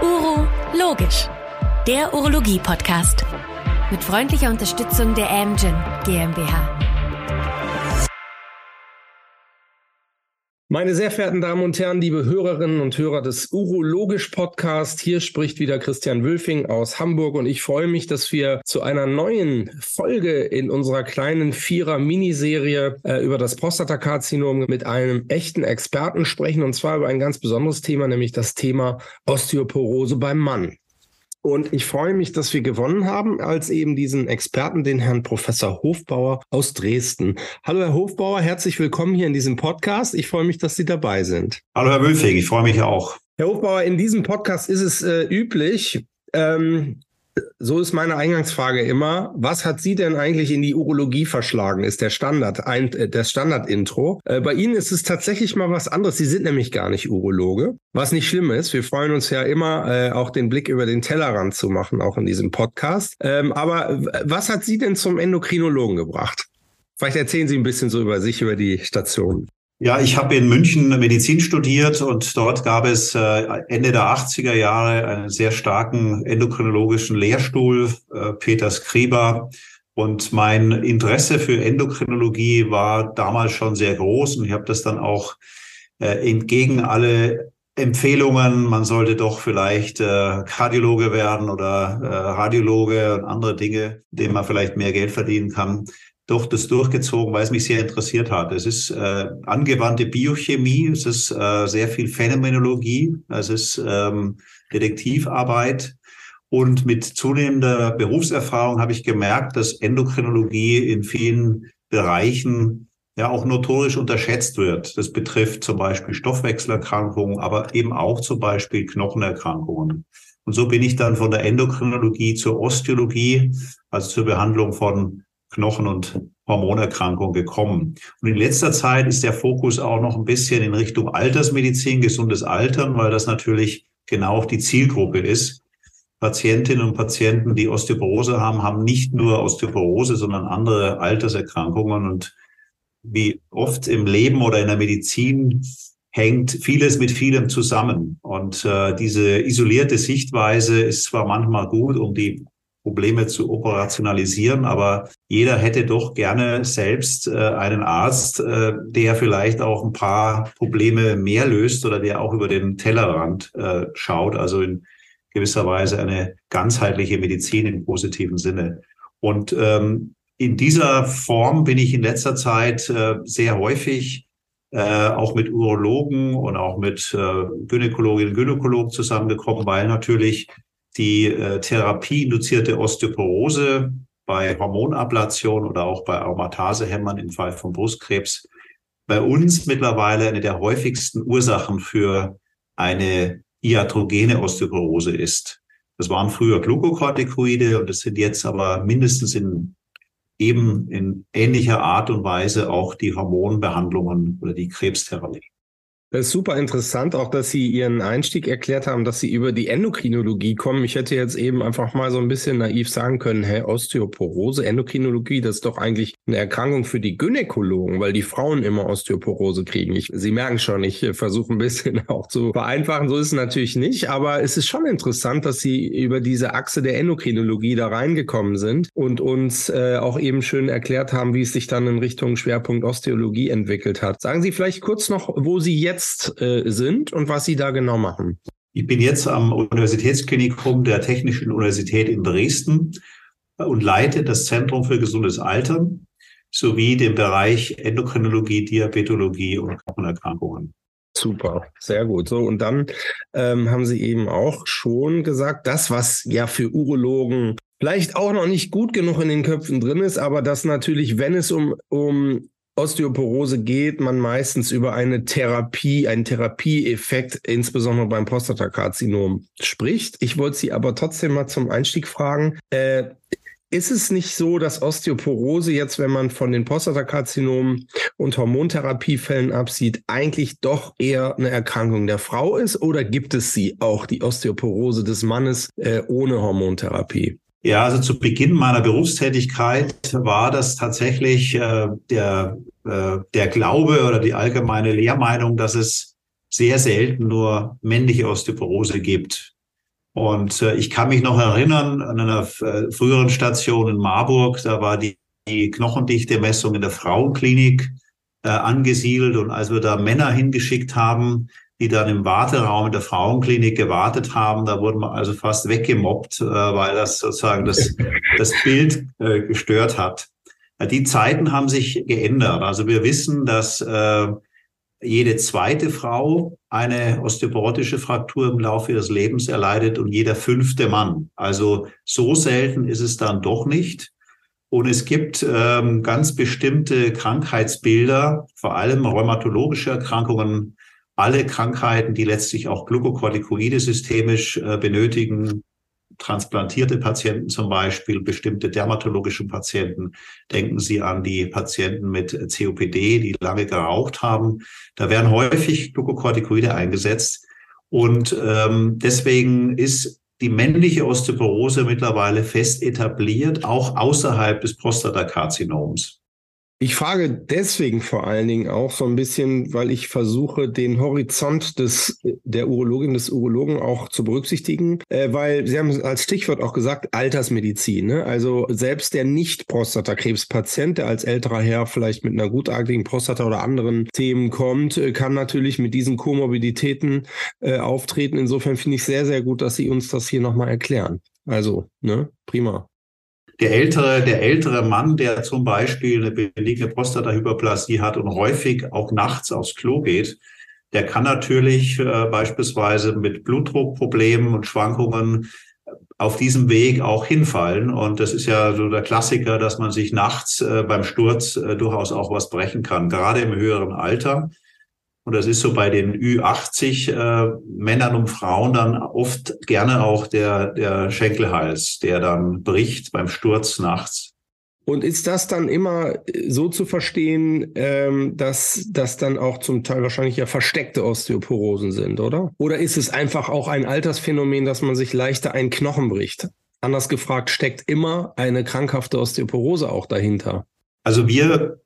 Uro Logisch, der Urologie-Podcast. Mit freundlicher Unterstützung der Amgen GmbH. Meine sehr verehrten Damen und Herren, liebe Hörerinnen und Hörer des Urologisch Podcast, hier spricht wieder Christian Wülfing aus Hamburg und ich freue mich, dass wir zu einer neuen Folge in unserer kleinen Vierer-Miniserie äh, über das Prostatakarzinom mit einem echten Experten sprechen und zwar über ein ganz besonderes Thema, nämlich das Thema Osteoporose beim Mann. Und ich freue mich, dass wir gewonnen haben als eben diesen Experten, den Herrn Professor Hofbauer aus Dresden. Hallo, Herr Hofbauer, herzlich willkommen hier in diesem Podcast. Ich freue mich, dass Sie dabei sind. Hallo, Herr Wülfing, ich freue mich auch. Herr Hofbauer, in diesem Podcast ist es äh, üblich, ähm, so ist meine Eingangsfrage immer. Was hat Sie denn eigentlich in die Urologie verschlagen? Ist der Standard, ein, äh, das Standard-Intro. Äh, bei Ihnen ist es tatsächlich mal was anderes. Sie sind nämlich gar nicht Urologe. Was nicht schlimm ist. Wir freuen uns ja immer, äh, auch den Blick über den Tellerrand zu machen, auch in diesem Podcast. Ähm, aber was hat Sie denn zum Endokrinologen gebracht? Vielleicht erzählen Sie ein bisschen so über sich, über die Station. Ja, ich habe in München Medizin studiert und dort gab es äh, Ende der 80er Jahre einen sehr starken endokrinologischen Lehrstuhl, äh, Peter Skriba. Und mein Interesse für Endokrinologie war damals schon sehr groß und ich habe das dann auch äh, entgegen alle Empfehlungen, man sollte doch vielleicht Kardiologe werden oder Radiologe und andere Dinge, denen man vielleicht mehr Geld verdienen kann, doch das durchgezogen, weil es mich sehr interessiert hat. Es ist äh, angewandte Biochemie, es ist äh, sehr viel Phänomenologie, es ist ähm, Detektivarbeit. Und mit zunehmender Berufserfahrung habe ich gemerkt, dass Endokrinologie in vielen Bereichen ja auch notorisch unterschätzt wird. Das betrifft zum Beispiel Stoffwechselerkrankungen, aber eben auch zum Beispiel Knochenerkrankungen. Und so bin ich dann von der Endokrinologie zur Osteologie, also zur Behandlung von Knochen- und Hormonerkrankungen gekommen. Und in letzter Zeit ist der Fokus auch noch ein bisschen in Richtung Altersmedizin, gesundes Altern, weil das natürlich genau auch die Zielgruppe ist. Patientinnen und Patienten, die Osteoporose haben, haben nicht nur Osteoporose, sondern andere Alterserkrankungen. Und wie oft im Leben oder in der Medizin hängt vieles mit vielem zusammen. Und äh, diese isolierte Sichtweise ist zwar manchmal gut, um die Probleme zu operationalisieren, aber jeder hätte doch gerne selbst äh, einen Arzt, äh, der vielleicht auch ein paar Probleme mehr löst oder der auch über den Tellerrand äh, schaut, also in gewisser Weise eine ganzheitliche Medizin im positiven Sinne. Und ähm, in dieser Form bin ich in letzter Zeit äh, sehr häufig äh, auch mit Urologen und auch mit äh, Gynäkologinnen und Gynäkologen zusammengekommen, weil natürlich die äh, therapieinduzierte Osteoporose bei Hormonablation oder auch bei Aromatasehämmern im Fall von Brustkrebs bei uns mittlerweile eine der häufigsten Ursachen für eine iatrogene Osteoporose ist. Das waren früher Glukokortikoide und das sind jetzt aber mindestens in eben in ähnlicher Art und Weise auch die Hormonbehandlungen oder die Krebstherapie. Das ist super interessant, auch dass Sie Ihren Einstieg erklärt haben, dass Sie über die Endokrinologie kommen. Ich hätte jetzt eben einfach mal so ein bisschen naiv sagen können, hey, Osteoporose, Endokrinologie, das ist doch eigentlich eine Erkrankung für die Gynäkologen, weil die Frauen immer Osteoporose kriegen. Ich, Sie merken schon, ich versuche ein bisschen auch zu vereinfachen. So ist es natürlich nicht, aber es ist schon interessant, dass Sie über diese Achse der Endokrinologie da reingekommen sind und uns äh, auch eben schön erklärt haben, wie es sich dann in Richtung Schwerpunkt Osteologie entwickelt hat. Sagen Sie vielleicht kurz noch, wo Sie jetzt jetzt äh, sind und was Sie da genau machen. Ich bin jetzt am Universitätsklinikum der Technischen Universität in Dresden und leite das Zentrum für gesundes Altern sowie den Bereich Endokrinologie, Diabetologie und Knochenerkrankungen. Super, sehr gut. So, und dann ähm, haben Sie eben auch schon gesagt, das, was ja für Urologen vielleicht auch noch nicht gut genug in den Köpfen drin ist, aber dass natürlich, wenn es um, um Osteoporose geht man meistens über eine Therapie, einen Therapieeffekt, insbesondere beim Prostatakarzinom spricht. Ich wollte Sie aber trotzdem mal zum Einstieg fragen. Äh, ist es nicht so, dass Osteoporose jetzt, wenn man von den Prostatakarzinomen und Hormontherapiefällen absieht, eigentlich doch eher eine Erkrankung der Frau ist? Oder gibt es sie auch, die Osteoporose des Mannes, äh, ohne Hormontherapie? Ja, also zu Beginn meiner Berufstätigkeit war das tatsächlich äh, der, äh, der Glaube oder die allgemeine Lehrmeinung, dass es sehr selten nur männliche Osteoporose gibt. Und äh, ich kann mich noch erinnern an einer äh, früheren Station in Marburg, da war die, die Knochendichte-Messung in der Frauenklinik äh, angesiedelt. Und als wir da Männer hingeschickt haben, die dann im Warteraum in der Frauenklinik gewartet haben, da wurden wir also fast weggemobbt, äh, weil das sozusagen das, das Bild äh, gestört hat. Die Zeiten haben sich geändert. Also wir wissen, dass äh, jede zweite Frau eine osteoporotische Fraktur im Laufe ihres Lebens erleidet und jeder fünfte Mann. Also so selten ist es dann doch nicht. Und es gibt ähm, ganz bestimmte Krankheitsbilder, vor allem rheumatologische Erkrankungen, alle Krankheiten, die letztlich auch Glukokortikoide systemisch äh, benötigen, transplantierte Patienten zum Beispiel, bestimmte dermatologische Patienten. Denken Sie an die Patienten mit COPD, die lange geraucht haben. Da werden häufig Glukokortikoide eingesetzt. Und ähm, deswegen ist die männliche Osteoporose mittlerweile fest etabliert, auch außerhalb des Prostatakarzinoms. Ich frage deswegen vor allen Dingen auch so ein bisschen, weil ich versuche, den Horizont des, der Urologin, des Urologen auch zu berücksichtigen, äh, weil Sie haben als Stichwort auch gesagt, Altersmedizin. Ne? Also selbst der Nicht-Prostatakrebspatient, der als älterer Herr vielleicht mit einer gutartigen Prostata oder anderen Themen kommt, äh, kann natürlich mit diesen Komorbiditäten äh, auftreten. Insofern finde ich sehr, sehr gut, dass Sie uns das hier nochmal erklären. Also, ne, prima. Der ältere, der ältere Mann, der zum Beispiel eine beliegende Prostatahyperplasie hat und häufig auch nachts aufs Klo geht, der kann natürlich äh, beispielsweise mit Blutdruckproblemen und Schwankungen auf diesem Weg auch hinfallen. Und das ist ja so der Klassiker, dass man sich nachts äh, beim Sturz äh, durchaus auch was brechen kann, gerade im höheren Alter. Und das ist so bei den Ü80 äh, Männern und Frauen dann oft gerne auch der, der Schenkelhals, der dann bricht beim Sturz nachts. Und ist das dann immer so zu verstehen, ähm, dass das dann auch zum Teil wahrscheinlich ja versteckte Osteoporosen sind, oder? Oder ist es einfach auch ein Altersphänomen, dass man sich leichter einen Knochen bricht? Anders gefragt, steckt immer eine krankhafte Osteoporose auch dahinter? Also wir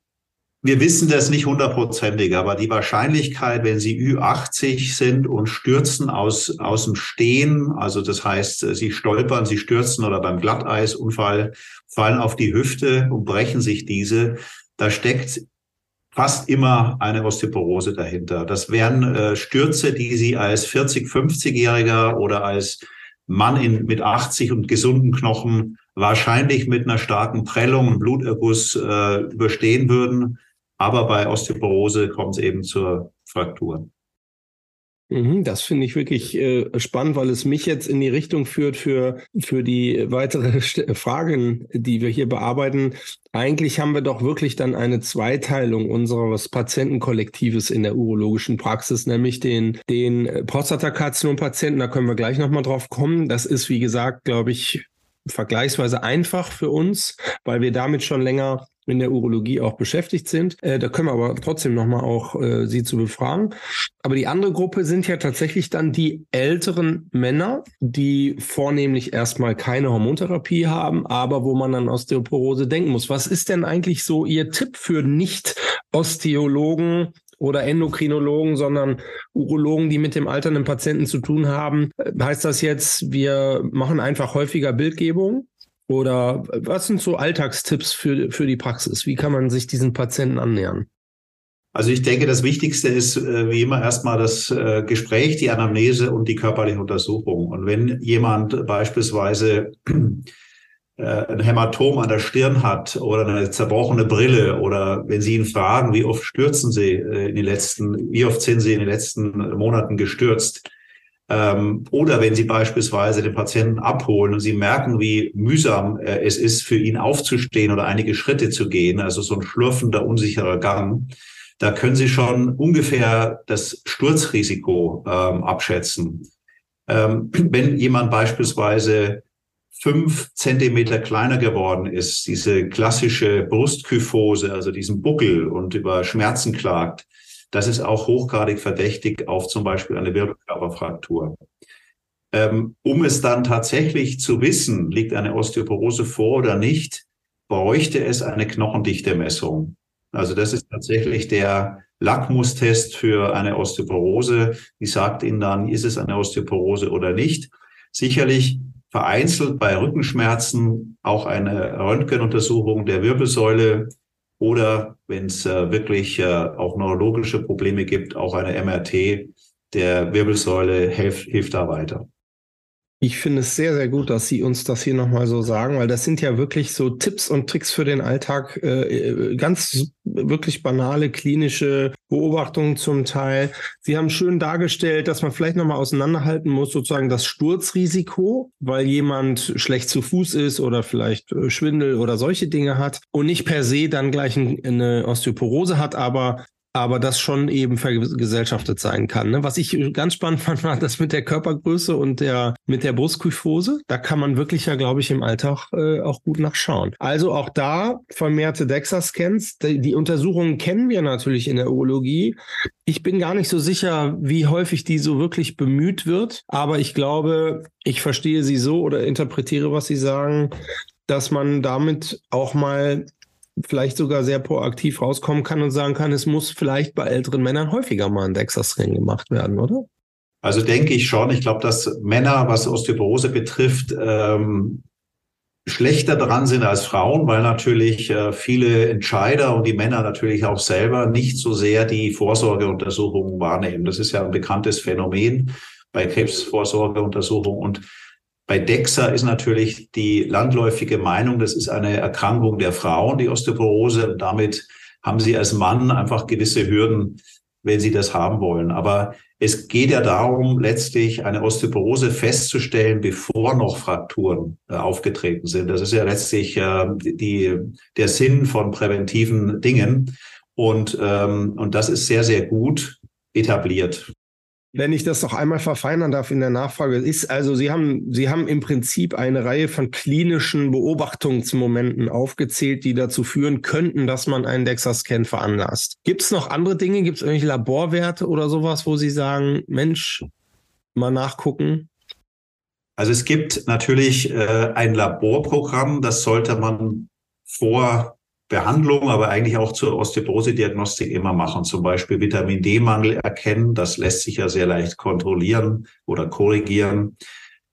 wir wissen das nicht hundertprozentig, aber die Wahrscheinlichkeit, wenn Sie Ü80 sind und stürzen aus, aus dem Stehen, also das heißt, Sie stolpern, Sie stürzen oder beim Glatteisunfall fallen auf die Hüfte und brechen sich diese, da steckt fast immer eine Osteoporose dahinter. Das wären äh, Stürze, die Sie als 40, 50-Jähriger oder als Mann in, mit 80 und gesunden Knochen wahrscheinlich mit einer starken Prellung und Bluterguss äh, überstehen würden. Aber bei Osteoporose kommt es eben zur Fraktur. Mhm, das finde ich wirklich äh, spannend, weil es mich jetzt in die Richtung führt für, für die weitere Fragen, die wir hier bearbeiten. Eigentlich haben wir doch wirklich dann eine Zweiteilung unseres Patientenkollektives in der urologischen Praxis, nämlich den, den Prostatakarzinom-Patienten. Da können wir gleich nochmal drauf kommen. Das ist, wie gesagt, glaube ich, vergleichsweise einfach für uns, weil wir damit schon länger in der Urologie auch beschäftigt sind. Äh, da können wir aber trotzdem nochmal auch äh, Sie zu befragen. Aber die andere Gruppe sind ja tatsächlich dann die älteren Männer, die vornehmlich erstmal keine Hormontherapie haben, aber wo man an Osteoporose denken muss. Was ist denn eigentlich so Ihr Tipp für Nicht-Osteologen, oder Endokrinologen, sondern Urologen, die mit dem alternden Patienten zu tun haben. Heißt das jetzt, wir machen einfach häufiger Bildgebung? Oder was sind so Alltagstipps für, für die Praxis? Wie kann man sich diesen Patienten annähern? Also ich denke, das Wichtigste ist äh, wie immer erstmal das äh, Gespräch, die Anamnese und die körperliche Untersuchung. Und wenn jemand beispielsweise äh, ein Hämatom an der Stirn hat oder eine zerbrochene Brille oder wenn Sie ihn fragen, wie oft stürzen Sie in den letzten, wie oft sind Sie in den letzten Monaten gestürzt? Ähm, oder wenn Sie beispielsweise den Patienten abholen und Sie merken, wie mühsam es ist, für ihn aufzustehen oder einige Schritte zu gehen, also so ein schlurfender, unsicherer Gang, da können Sie schon ungefähr das Sturzrisiko ähm, abschätzen. Ähm, wenn jemand beispielsweise fünf Zentimeter kleiner geworden ist, diese klassische Brustkyphose, also diesen Buckel und über Schmerzen klagt, das ist auch hochgradig verdächtig auf zum Beispiel eine Wirbelkörperfraktur. Ähm, um es dann tatsächlich zu wissen, liegt eine Osteoporose vor oder nicht, bräuchte es eine Knochendichte-Messung. Also das ist tatsächlich der, Lackmustest für eine Osteoporose. Die sagt Ihnen dann, ist es eine Osteoporose oder nicht. Sicherlich vereinzelt bei Rückenschmerzen auch eine Röntgenuntersuchung der Wirbelsäule oder wenn es äh, wirklich äh, auch neurologische Probleme gibt, auch eine MRT der Wirbelsäule hilft, hilft da weiter. Ich finde es sehr, sehr gut, dass Sie uns das hier nochmal so sagen, weil das sind ja wirklich so Tipps und Tricks für den Alltag, äh, äh, ganz wirklich banale klinische Beobachtungen zum Teil. Sie haben schön dargestellt, dass man vielleicht nochmal auseinanderhalten muss, sozusagen das Sturzrisiko, weil jemand schlecht zu Fuß ist oder vielleicht äh, Schwindel oder solche Dinge hat und nicht per se dann gleich eine Osteoporose hat, aber aber das schon eben vergesellschaftet sein kann. Ne? Was ich ganz spannend fand, war das mit der Körpergröße und der mit der Brustkyphose. Da kann man wirklich ja, glaube ich, im Alltag äh, auch gut nachschauen. Also auch da vermehrte DEXA-Scans. Die, die Untersuchungen kennen wir natürlich in der Urologie. Ich bin gar nicht so sicher, wie häufig die so wirklich bemüht wird, aber ich glaube, ich verstehe sie so oder interpretiere, was sie sagen, dass man damit auch mal vielleicht sogar sehr proaktiv rauskommen kann und sagen kann, es muss vielleicht bei älteren Männern häufiger mal ein DEXA-Scan gemacht werden, oder? Also denke ich schon. Ich glaube, dass Männer, was Osteoporose betrifft, ähm, schlechter dran sind als Frauen, weil natürlich äh, viele Entscheider und die Männer natürlich auch selber nicht so sehr die Vorsorgeuntersuchungen wahrnehmen. Das ist ja ein bekanntes Phänomen bei Krebsvorsorgeuntersuchungen und bei DEXA ist natürlich die landläufige Meinung, das ist eine Erkrankung der Frauen, die Osteoporose. Und damit haben sie als Mann einfach gewisse Hürden, wenn sie das haben wollen. Aber es geht ja darum, letztlich eine Osteoporose festzustellen, bevor noch Frakturen äh, aufgetreten sind. Das ist ja letztlich äh, die, der Sinn von präventiven Dingen. Und, ähm, und das ist sehr, sehr gut etabliert wenn ich das noch einmal verfeinern darf in der Nachfrage, ist also, Sie haben, Sie haben im Prinzip eine Reihe von klinischen Beobachtungsmomenten aufgezählt, die dazu führen könnten, dass man einen DEXA-Scan veranlasst. Gibt es noch andere Dinge? Gibt es irgendwelche Laborwerte oder sowas, wo Sie sagen, Mensch, mal nachgucken? Also es gibt natürlich äh, ein Laborprogramm, das sollte man vor Behandlung, aber eigentlich auch zur Osteoporose-Diagnostik immer machen. Zum Beispiel Vitamin D-Mangel erkennen. Das lässt sich ja sehr leicht kontrollieren oder korrigieren.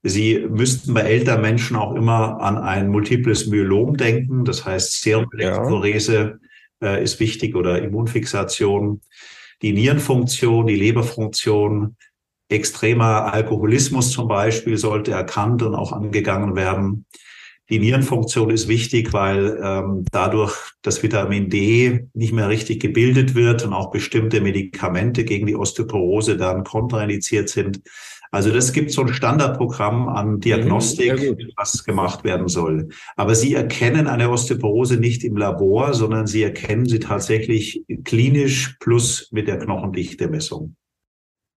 Sie müssten bei älteren Menschen auch immer an ein multiples Myelom denken. Das heißt, Serumelektrophorese ja. äh, ist wichtig oder Immunfixation. Die Nierenfunktion, die Leberfunktion, extremer Alkoholismus zum Beispiel sollte erkannt und auch angegangen werden. Die Nierenfunktion ist wichtig, weil ähm, dadurch das Vitamin D nicht mehr richtig gebildet wird und auch bestimmte Medikamente gegen die Osteoporose dann kontraindiziert sind. Also das gibt so ein Standardprogramm an Diagnostik, mhm, was gemacht werden soll. Aber Sie erkennen eine Osteoporose nicht im Labor, sondern Sie erkennen sie tatsächlich klinisch plus mit der Knochendichte-Messung.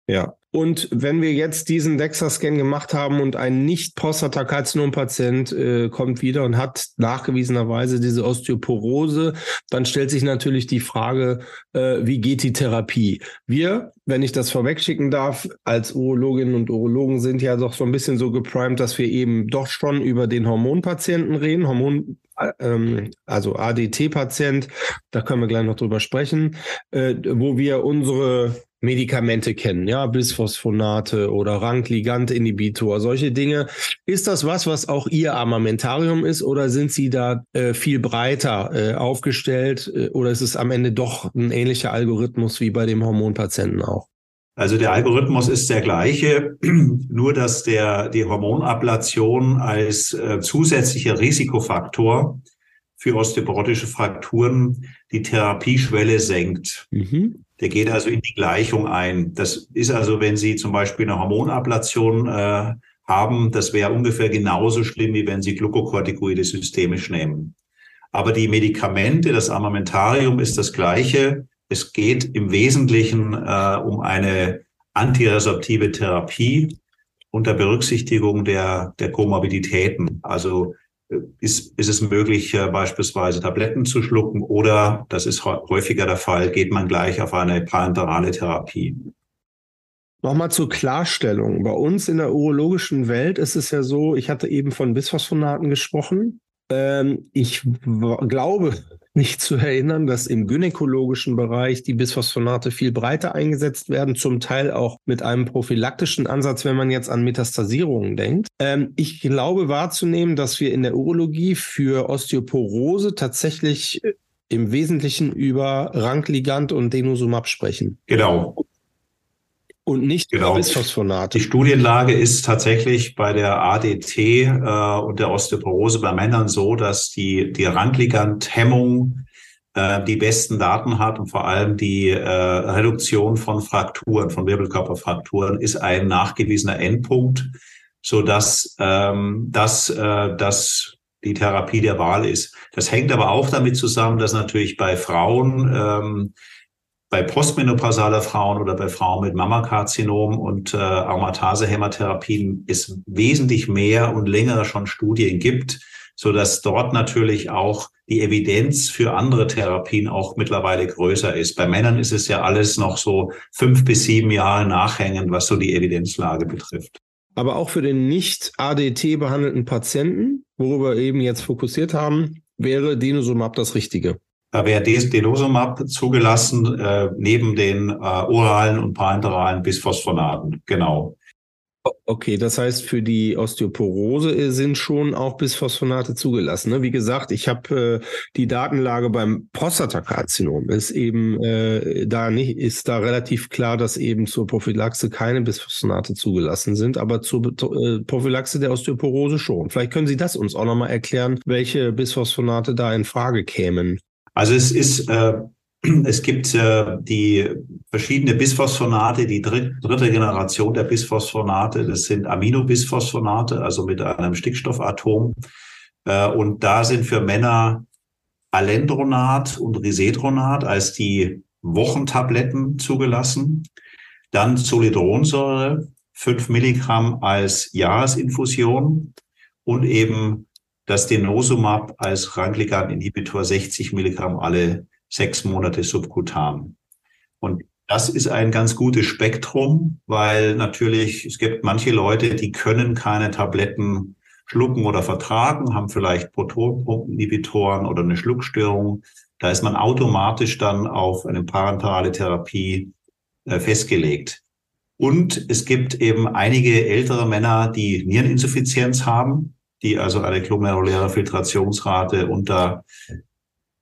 Ja. Und wenn wir jetzt diesen DEXA-Scan gemacht haben und ein nicht Prostatakarzinom-Patient äh, kommt wieder und hat nachgewiesenerweise diese Osteoporose, dann stellt sich natürlich die Frage, äh, wie geht die Therapie? Wir, wenn ich das vorwegschicken darf, als Urologinnen und Urologen sind ja doch so ein bisschen so geprimed, dass wir eben doch schon über den Hormonpatienten reden, Hormon ähm, also ADT-Patient, da können wir gleich noch drüber sprechen, äh, wo wir unsere Medikamente kennen, ja, Bisphosphonate oder Rankligant-Inhibitor, solche Dinge. Ist das was, was auch Ihr Armamentarium ist oder sind Sie da äh, viel breiter äh, aufgestellt äh, oder ist es am Ende doch ein ähnlicher Algorithmus wie bei dem Hormonpatienten auch? Also der Algorithmus ist der gleiche, nur dass der, die Hormonablation als äh, zusätzlicher Risikofaktor für osteoporotische Frakturen die Therapieschwelle senkt. Mhm. Der geht also in die Gleichung ein. Das ist also, wenn Sie zum Beispiel eine Hormonablation äh, haben, das wäre ungefähr genauso schlimm, wie wenn Sie Glukokortikoide systemisch nehmen. Aber die Medikamente, das Armamentarium ist das gleiche. Es geht im Wesentlichen äh, um eine antiresorptive Therapie unter Berücksichtigung der, der Komorbiditäten. Also ist, ist es möglich, äh, beispielsweise Tabletten zu schlucken oder, das ist häufiger der Fall, geht man gleich auf eine parenterale Therapie. Nochmal zur Klarstellung. Bei uns in der urologischen Welt ist es ja so, ich hatte eben von Bisphosphonaten gesprochen. Ähm, ich glaube, mich zu erinnern, dass im gynäkologischen Bereich die Bisphosphonate viel breiter eingesetzt werden, zum Teil auch mit einem prophylaktischen Ansatz, wenn man jetzt an Metastasierungen denkt. Ähm, ich glaube wahrzunehmen, dass wir in der Urologie für Osteoporose tatsächlich äh, im Wesentlichen über Rankligand und Denosumab sprechen. Genau. Und nicht genau. Bisphosphonate. Die Studienlage ist tatsächlich bei der ADT äh, und der Osteoporose bei Männern so, dass die, die Randligand-Hemmung äh, die besten Daten hat und vor allem die äh, Reduktion von Frakturen, von Wirbelkörperfrakturen ist ein nachgewiesener Endpunkt, so dass ähm, das, äh, das die Therapie der Wahl ist. Das hängt aber auch damit zusammen, dass natürlich bei Frauen ähm, bei postmenopausaler Frauen oder bei Frauen mit Mammakarzinom und äh, Aromatase-Hämotherapien es wesentlich mehr und längere schon Studien gibt, so dass dort natürlich auch die Evidenz für andere Therapien auch mittlerweile größer ist. Bei Männern ist es ja alles noch so fünf bis sieben Jahre nachhängend, was so die Evidenzlage betrifft. Aber auch für den nicht ADT behandelten Patienten, worüber wir eben jetzt fokussiert haben, wäre Denosumab das Richtige. Da wäre Denosumab zugelassen, äh, neben den äh, oralen und parenteralen Bisphosphonaten. Genau. Okay, das heißt, für die Osteoporose sind schon auch Bisphosphonate zugelassen. Ne? Wie gesagt, ich habe äh, die Datenlage beim Prostatakarzinom ist eben äh, da nicht, ist da relativ klar, dass eben zur Prophylaxe keine Bisphosphonate zugelassen sind, aber zur äh, Prophylaxe der Osteoporose schon. Vielleicht können Sie das uns auch nochmal erklären, welche Bisphosphonate da in Frage kämen. Also es ist, äh, es gibt äh, die verschiedene Bisphosphonate, die dritte Generation der Bisphosphonate, das sind Aminobisphosphonate, also mit einem Stickstoffatom. Äh, und da sind für Männer Alendronat und Risedronat als die Wochentabletten zugelassen. Dann Zolidronsäure, fünf Milligramm als Jahresinfusion und eben das Denosumab als Rangligand-Inhibitor 60 Milligramm alle sechs Monate subkutan. Und das ist ein ganz gutes Spektrum, weil natürlich es gibt manche Leute, die können keine Tabletten schlucken oder vertragen, haben vielleicht Protonpumpeninhibitoren oder eine Schluckstörung. Da ist man automatisch dann auf eine parenterale Therapie äh, festgelegt. Und es gibt eben einige ältere Männer, die Niereninsuffizienz haben die also eine glomeruläre Filtrationsrate unter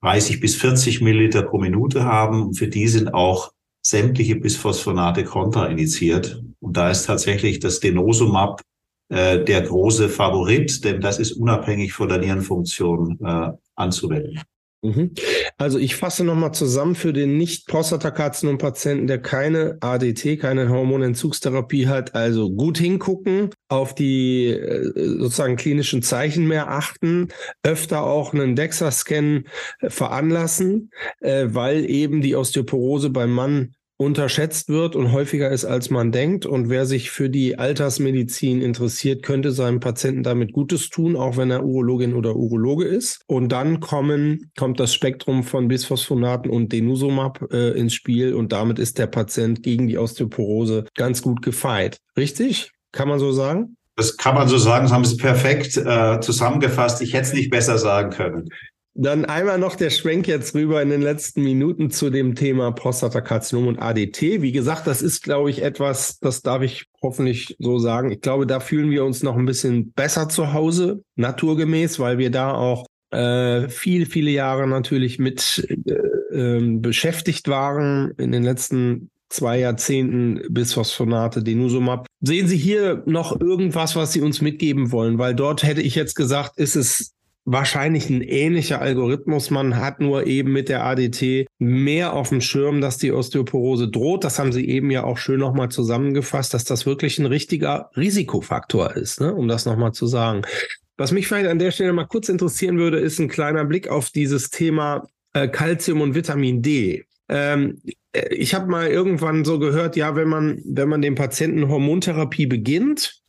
30 bis 40 Milliliter pro Minute haben. Und für die sind auch sämtliche Bisphosphonate kontraindiziert. Und da ist tatsächlich das Denosumab äh, der große Favorit, denn das ist unabhängig von der Nierenfunktion äh, anzuwenden. Mhm. Also ich fasse nochmal zusammen für den Nicht-Prostatakarzinom-Patienten, der keine ADT, keine Hormonentzugstherapie hat, also gut hingucken, auf die äh, sozusagen klinischen Zeichen mehr achten, öfter auch einen DEXA-Scan veranlassen, äh, weil eben die Osteoporose beim Mann unterschätzt wird und häufiger ist, als man denkt. Und wer sich für die Altersmedizin interessiert, könnte seinem Patienten damit Gutes tun, auch wenn er Urologin oder Urologe ist. Und dann kommen, kommt das Spektrum von Bisphosphonaten und Denosumab äh, ins Spiel und damit ist der Patient gegen die Osteoporose ganz gut gefeit. Richtig? Kann man so sagen? Das kann man so sagen, das haben Sie perfekt äh, zusammengefasst. Ich hätte es nicht besser sagen können. Dann einmal noch der Schwenk jetzt rüber in den letzten Minuten zu dem Thema Prostatakarzinom und ADT. Wie gesagt, das ist, glaube ich, etwas, das darf ich hoffentlich so sagen. Ich glaube, da fühlen wir uns noch ein bisschen besser zu Hause, naturgemäß, weil wir da auch äh, viele, viele Jahre natürlich mit äh, äh, beschäftigt waren in den letzten zwei Jahrzehnten bis Phosphonate, Denusumab. Sehen Sie hier noch irgendwas, was Sie uns mitgeben wollen? Weil dort hätte ich jetzt gesagt, ist es wahrscheinlich ein ähnlicher Algorithmus. Man hat nur eben mit der ADT mehr auf dem Schirm, dass die Osteoporose droht. Das haben Sie eben ja auch schön nochmal zusammengefasst, dass das wirklich ein richtiger Risikofaktor ist, ne? um das nochmal zu sagen. Was mich vielleicht an der Stelle mal kurz interessieren würde, ist ein kleiner Blick auf dieses Thema äh, und Vitamin D. Ähm, äh, ich habe mal irgendwann so gehört, ja, wenn man, wenn man dem Patienten Hormontherapie beginnt,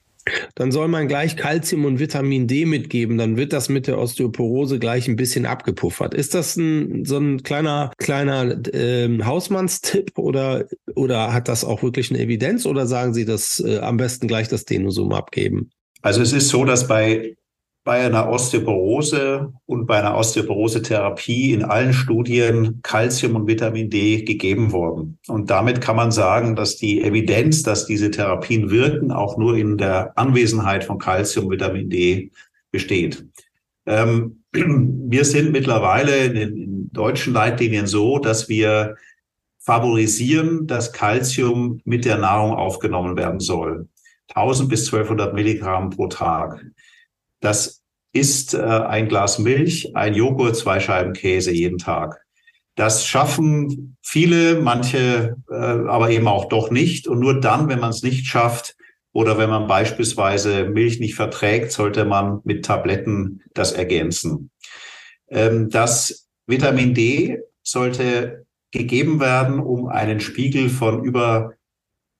dann soll man gleich Kalzium und Vitamin D mitgeben, dann wird das mit der Osteoporose gleich ein bisschen abgepuffert. Ist das ein, so ein kleiner, kleiner äh, Hausmannstipp oder, oder hat das auch wirklich eine Evidenz oder sagen Sie, dass äh, am besten gleich das Denosum abgeben? Also es ist so, dass bei bei einer Osteoporose und bei einer Osteoporose-Therapie in allen Studien Calcium und Vitamin D gegeben worden. Und damit kann man sagen, dass die Evidenz, dass diese Therapien wirken, auch nur in der Anwesenheit von Calcium, Vitamin D besteht. Ähm, wir sind mittlerweile in den deutschen Leitlinien so, dass wir favorisieren, dass Calcium mit der Nahrung aufgenommen werden soll. 1000 bis 1200 Milligramm pro Tag. Das ist äh, ein Glas Milch, ein Joghurt, zwei Scheiben Käse jeden Tag. Das schaffen viele, manche äh, aber eben auch doch nicht. Und nur dann, wenn man es nicht schafft oder wenn man beispielsweise Milch nicht verträgt, sollte man mit Tabletten das ergänzen. Ähm, das Vitamin D sollte gegeben werden, um einen Spiegel von über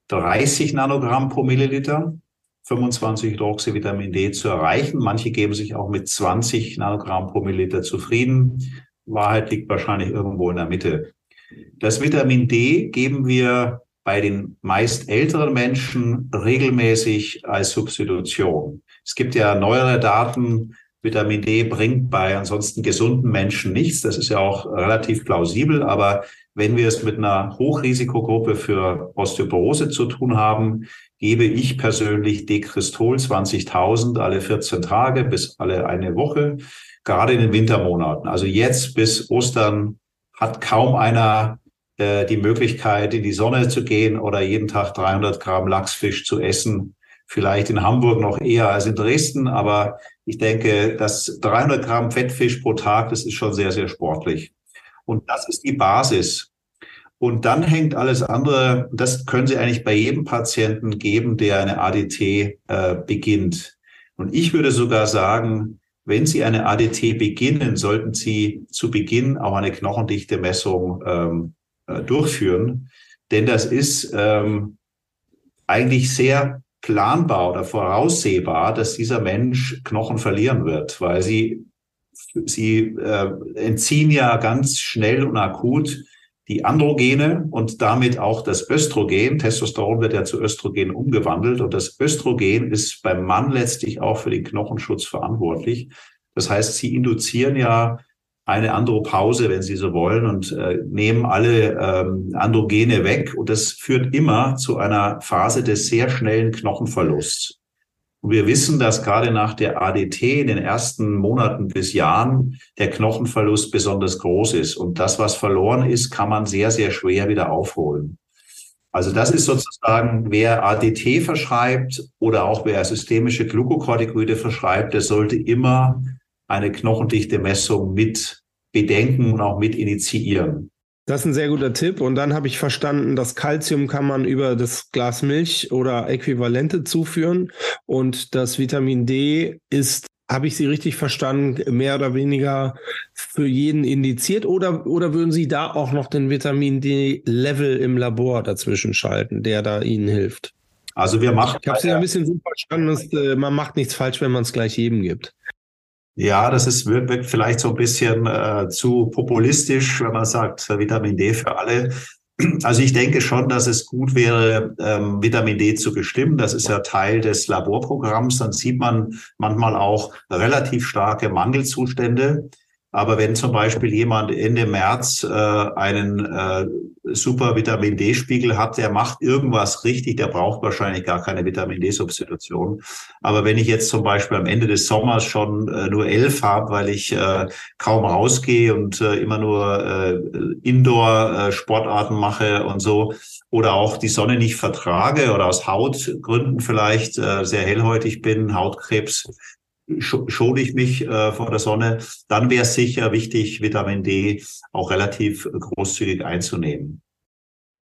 30 Nanogramm pro Milliliter. 25 Hydroxyvitamin D zu erreichen. Manche geben sich auch mit 20 Nanogramm pro Milliliter zufrieden. Wahrheit liegt wahrscheinlich irgendwo in der Mitte. Das Vitamin D geben wir bei den meist älteren Menschen regelmäßig als Substitution. Es gibt ja neuere Daten, Vitamin D bringt bei ansonsten gesunden Menschen nichts. Das ist ja auch relativ plausibel. Aber wenn wir es mit einer Hochrisikogruppe für Osteoporose zu tun haben, gebe ich persönlich Dekristol 20.000 alle 14 Tage bis alle eine Woche, gerade in den Wintermonaten. Also jetzt bis Ostern hat kaum einer äh, die Möglichkeit, in die Sonne zu gehen oder jeden Tag 300 Gramm Lachsfisch zu essen. Vielleicht in Hamburg noch eher als in Dresden, aber ich denke, dass 300 Gramm Fettfisch pro Tag, das ist schon sehr, sehr sportlich. Und das ist die Basis. Und dann hängt alles andere, das können Sie eigentlich bei jedem Patienten geben, der eine ADT äh, beginnt. Und ich würde sogar sagen, wenn Sie eine ADT beginnen, sollten Sie zu Beginn auch eine Knochendichte-Messung ähm, äh, durchführen. Denn das ist ähm, eigentlich sehr planbar oder voraussehbar, dass dieser Mensch Knochen verlieren wird, weil sie, sie äh, entziehen ja ganz schnell und akut die Androgene und damit auch das Östrogen. Testosteron wird ja zu Östrogen umgewandelt und das Östrogen ist beim Mann letztlich auch für den Knochenschutz verantwortlich. Das heißt, sie induzieren ja eine Andropause, wenn Sie so wollen, und äh, nehmen alle ähm, Androgene weg. Und das führt immer zu einer Phase des sehr schnellen Knochenverlusts. Und wir wissen, dass gerade nach der ADT in den ersten Monaten bis Jahren der Knochenverlust besonders groß ist. Und das, was verloren ist, kann man sehr, sehr schwer wieder aufholen. Also das ist sozusagen, wer ADT verschreibt oder auch wer systemische Glukokortikoide verschreibt, der sollte immer eine knochendichte Messung mit bedenken und auch mit initiieren. Das ist ein sehr guter Tipp. Und dann habe ich verstanden, das Kalzium kann man über das Glas Milch oder Äquivalente zuführen. Und das Vitamin D ist, habe ich Sie richtig verstanden, mehr oder weniger für jeden indiziert? Oder, oder würden Sie da auch noch den Vitamin D-Level im Labor dazwischen schalten, der da Ihnen hilft? Also wir machen. Ich habe Sie ein bisschen so verstanden, dass, äh, man macht nichts falsch, wenn man es gleich jedem gibt. Ja, das ist wirkt vielleicht so ein bisschen äh, zu populistisch, wenn man sagt, Vitamin D für alle. Also ich denke schon, dass es gut wäre, ähm, Vitamin D zu bestimmen. Das ist ja Teil des Laborprogramms. Dann sieht man manchmal auch relativ starke Mangelzustände. Aber wenn zum Beispiel jemand Ende März äh, einen äh, super Vitamin D-Spiegel hat, der macht irgendwas richtig, der braucht wahrscheinlich gar keine Vitamin D-Substitution. Aber wenn ich jetzt zum Beispiel am Ende des Sommers schon äh, nur elf habe, weil ich äh, kaum rausgehe und äh, immer nur äh, Indoor-Sportarten mache und so, oder auch die Sonne nicht vertrage oder aus Hautgründen vielleicht äh, sehr hellhäutig bin, Hautkrebs, schone ich mich äh, vor der Sonne, dann wäre es sicher wichtig, Vitamin D auch relativ großzügig einzunehmen.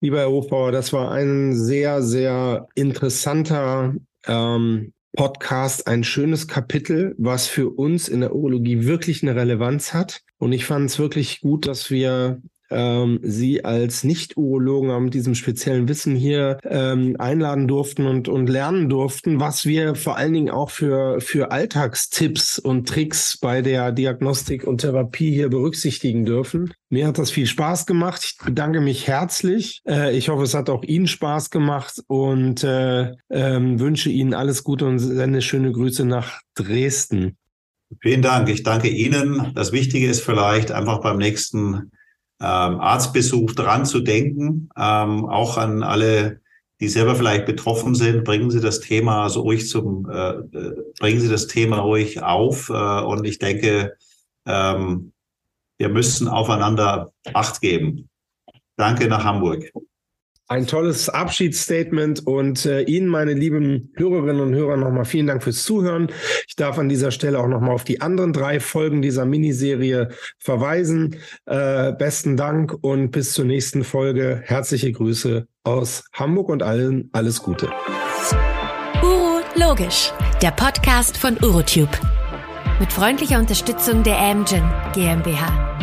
Lieber Herr Hofbauer, das war ein sehr, sehr interessanter ähm, Podcast, ein schönes Kapitel, was für uns in der Urologie wirklich eine Relevanz hat. Und ich fand es wirklich gut, dass wir ähm, Sie als Nicht-Urologen mit diesem speziellen Wissen hier ähm, einladen durften und, und lernen durften, was wir vor allen Dingen auch für, für Alltagstipps und Tricks bei der Diagnostik und Therapie hier berücksichtigen dürfen. Mir hat das viel Spaß gemacht. Ich bedanke mich herzlich. Äh, ich hoffe, es hat auch Ihnen Spaß gemacht und äh, äh, wünsche Ihnen alles Gute und sende schöne Grüße nach Dresden. Vielen Dank. Ich danke Ihnen. Das Wichtige ist vielleicht einfach beim nächsten ähm, Arztbesuch dran zu denken, ähm, auch an alle, die selber vielleicht betroffen sind. Bringen Sie das Thema also ruhig zum, äh, äh, bringen Sie das Thema ruhig auf. Äh, und ich denke, ähm, wir müssen aufeinander Acht geben. Danke nach Hamburg. Ein tolles Abschiedsstatement und äh, Ihnen, meine lieben Hörerinnen und Hörer, nochmal vielen Dank fürs Zuhören. Ich darf an dieser Stelle auch nochmal auf die anderen drei Folgen dieser Miniserie verweisen. Äh, besten Dank und bis zur nächsten Folge. Herzliche Grüße aus Hamburg und allen alles Gute. Uro Logisch, der Podcast von Urotube. Mit freundlicher Unterstützung der Amgen GmbH.